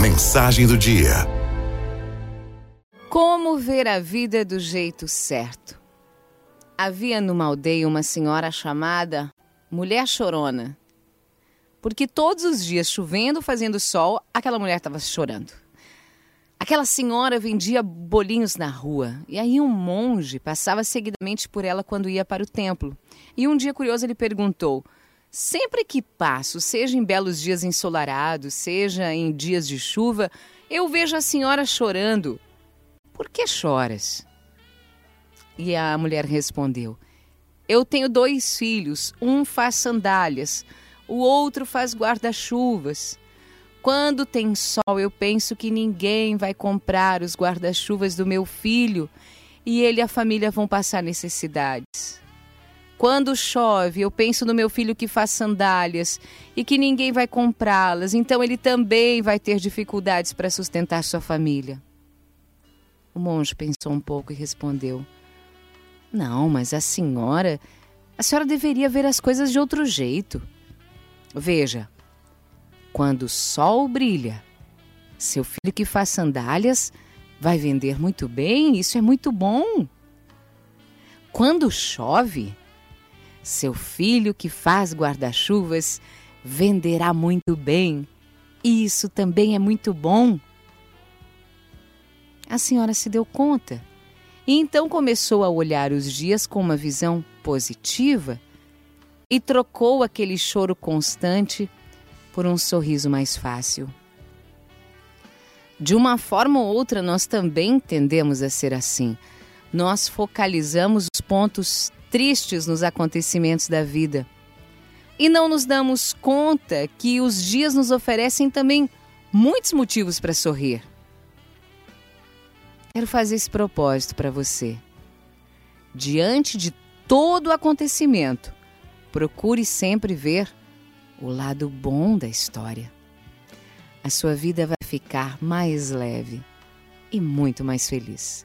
Mensagem do dia. Como ver a vida do jeito certo? Havia numa aldeia uma senhora chamada Mulher Chorona. Porque todos os dias, chovendo, fazendo sol, aquela mulher estava chorando. Aquela senhora vendia bolinhos na rua, e aí um monge passava seguidamente por ela quando ia para o templo. E um dia curioso ele perguntou: Sempre que passo, seja em belos dias ensolarados, seja em dias de chuva, eu vejo a senhora chorando. Por que choras? E a mulher respondeu: Eu tenho dois filhos, um faz sandálias, o outro faz guarda-chuvas. Quando tem sol, eu penso que ninguém vai comprar os guarda-chuvas do meu filho e ele e a família vão passar necessidades. Quando chove, eu penso no meu filho que faz sandálias e que ninguém vai comprá-las, então ele também vai ter dificuldades para sustentar sua família. O monge pensou um pouco e respondeu: Não, mas a senhora, a senhora deveria ver as coisas de outro jeito. Veja, quando o sol brilha, seu filho que faz sandálias vai vender muito bem, isso é muito bom. Quando chove, seu filho que faz guarda-chuvas venderá muito bem, e isso também é muito bom. A senhora se deu conta e então começou a olhar os dias com uma visão positiva e trocou aquele choro constante por um sorriso mais fácil. De uma forma ou outra, nós também tendemos a ser assim. Nós focalizamos os pontos tristes nos acontecimentos da vida. E não nos damos conta que os dias nos oferecem também muitos motivos para sorrir. Quero fazer esse propósito para você. Diante de todo acontecimento, procure sempre ver o lado bom da história. A sua vida vai ficar mais leve e muito mais feliz.